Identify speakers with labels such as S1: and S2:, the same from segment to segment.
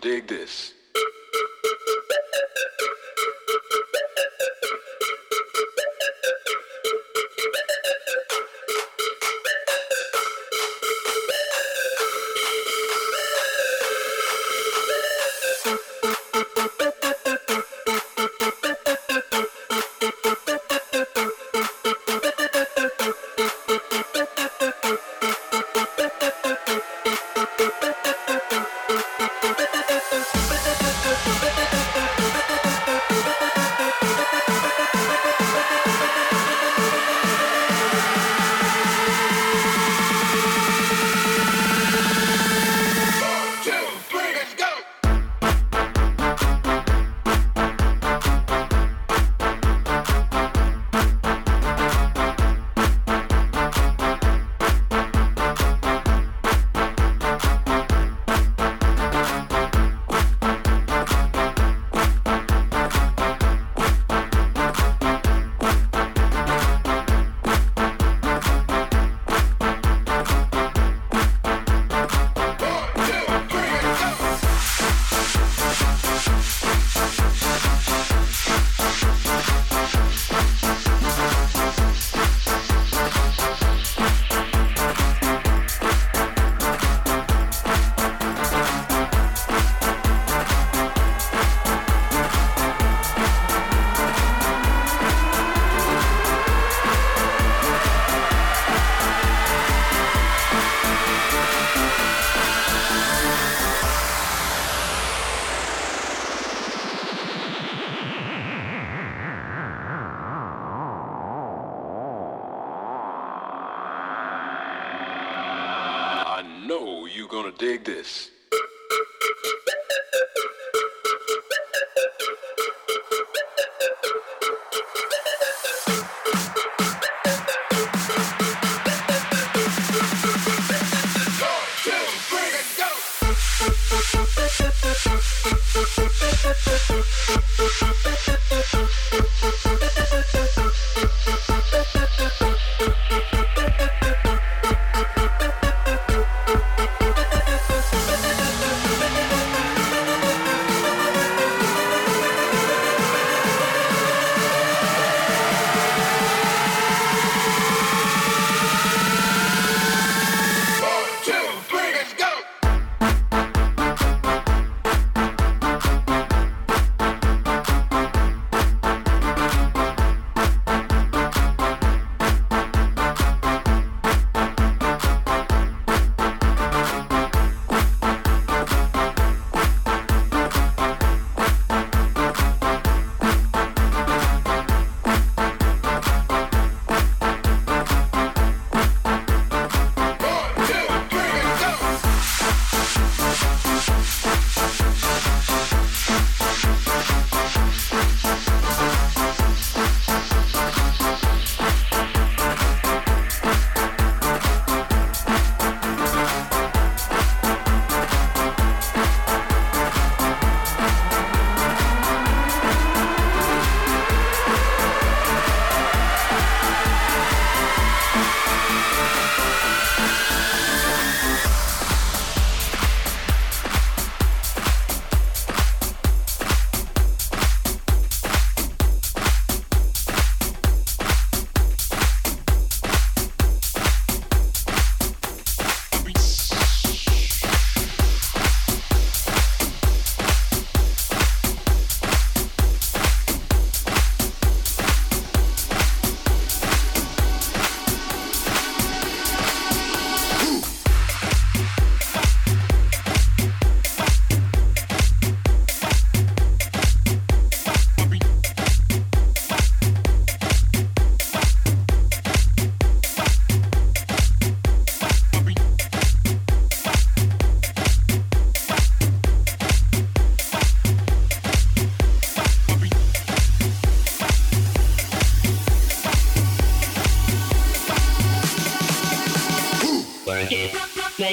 S1: dig this.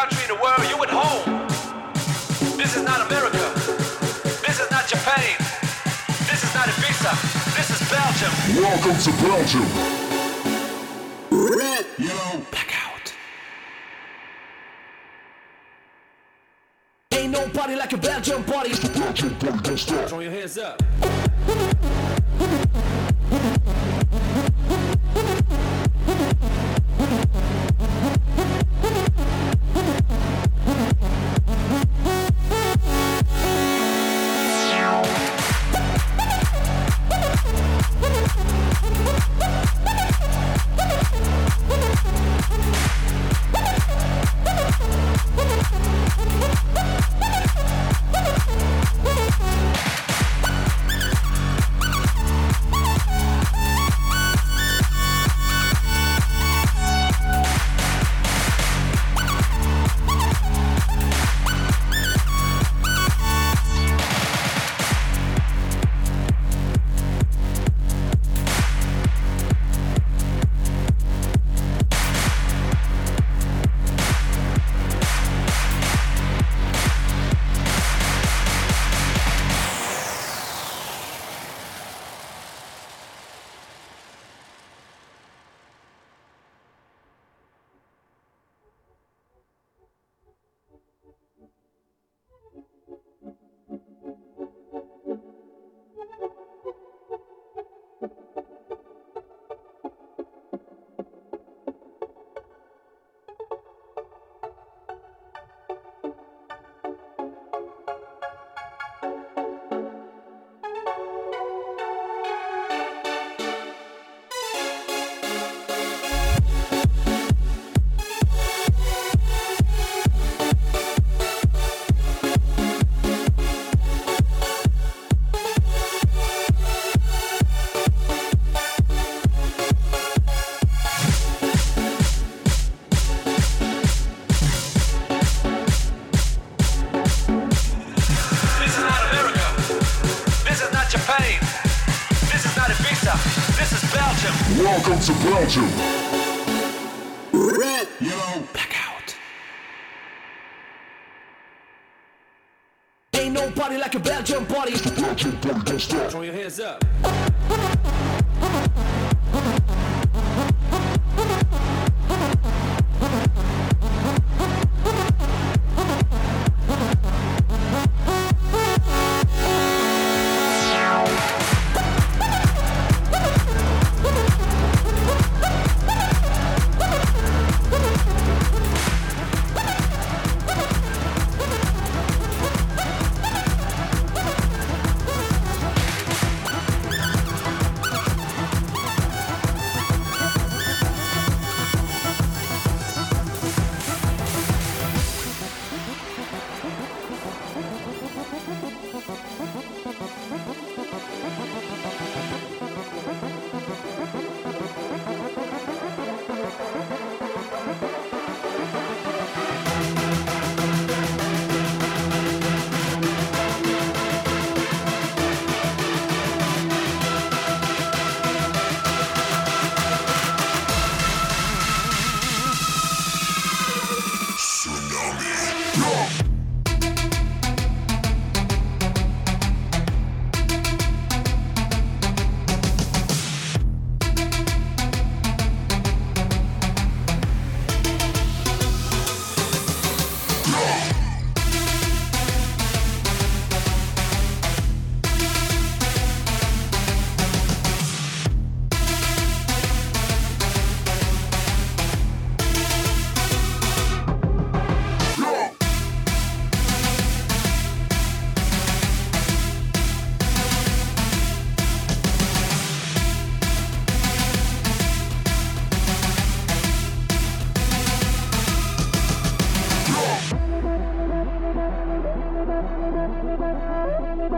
S2: country in the world, you at home. This is not America. This is not Japan. This is not Ibiza. This is Belgium.
S3: Welcome to Belgium.
S2: Blackout.
S4: Ain't no party like a Belgian party.
S3: Belgium party don't stop.
S4: Throw your hands up.
S3: Welcome to Belgium.
S2: Blackout.
S4: Ain't nobody like a Belgian party.
S3: Belgium party don't stop.
S4: Throw your hands up.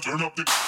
S5: turn up the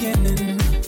S6: beginning.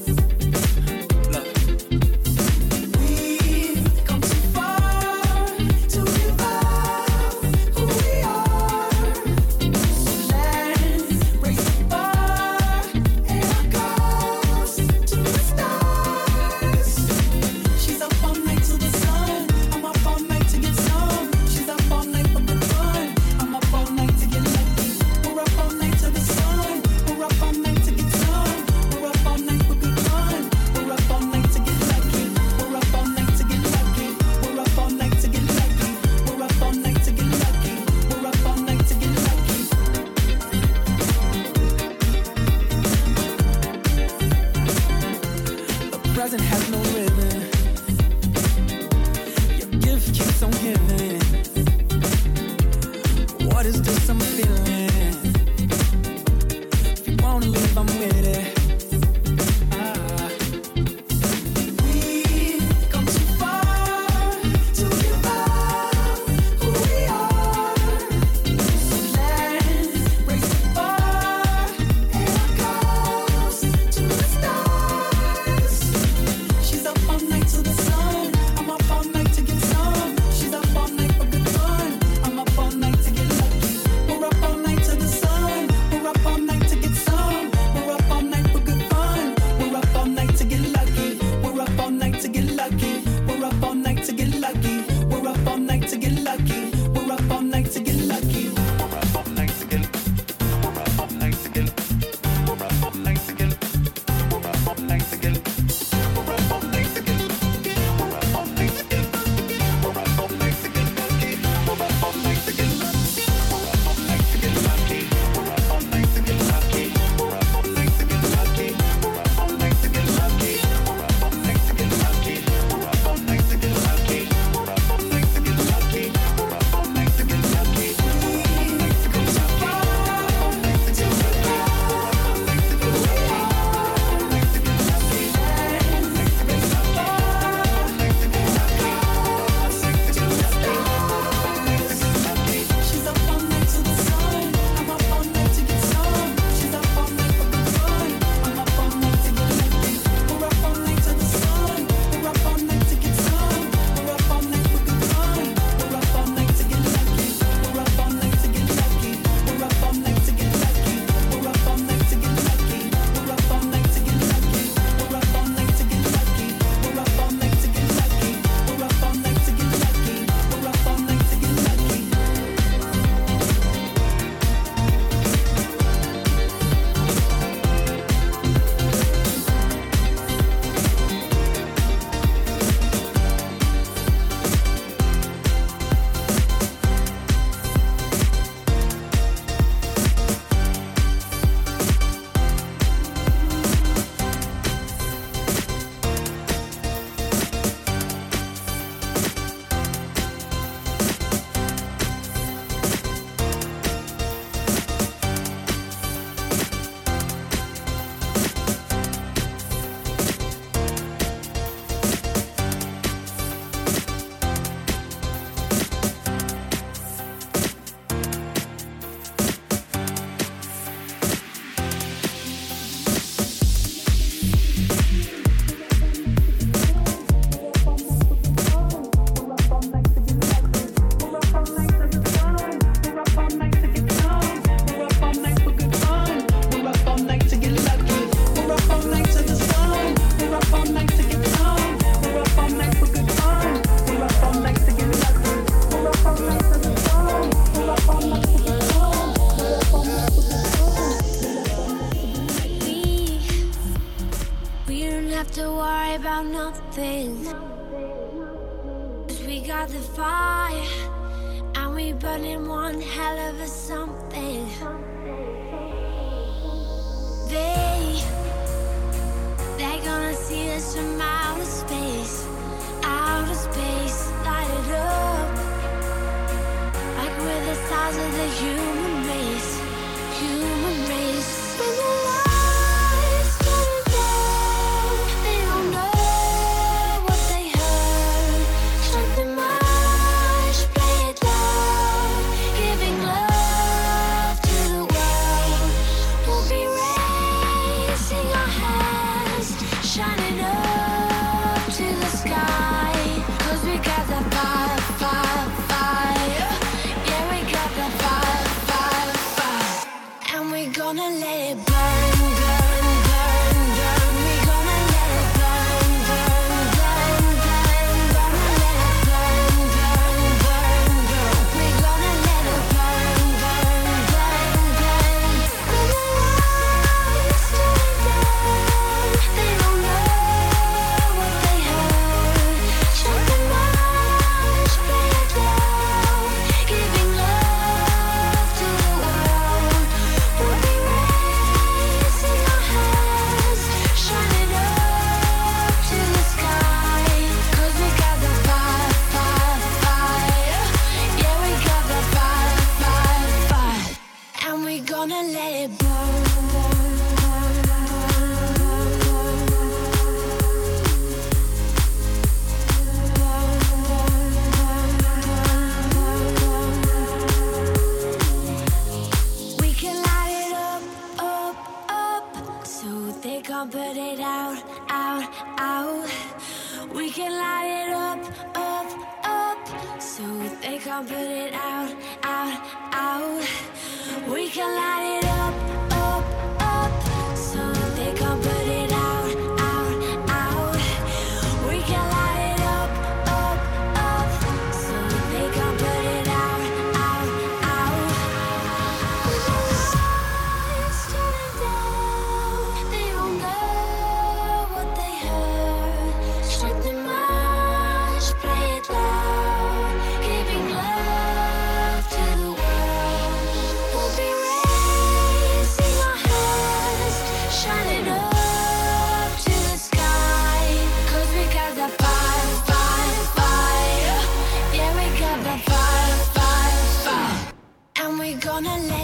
S7: gonna let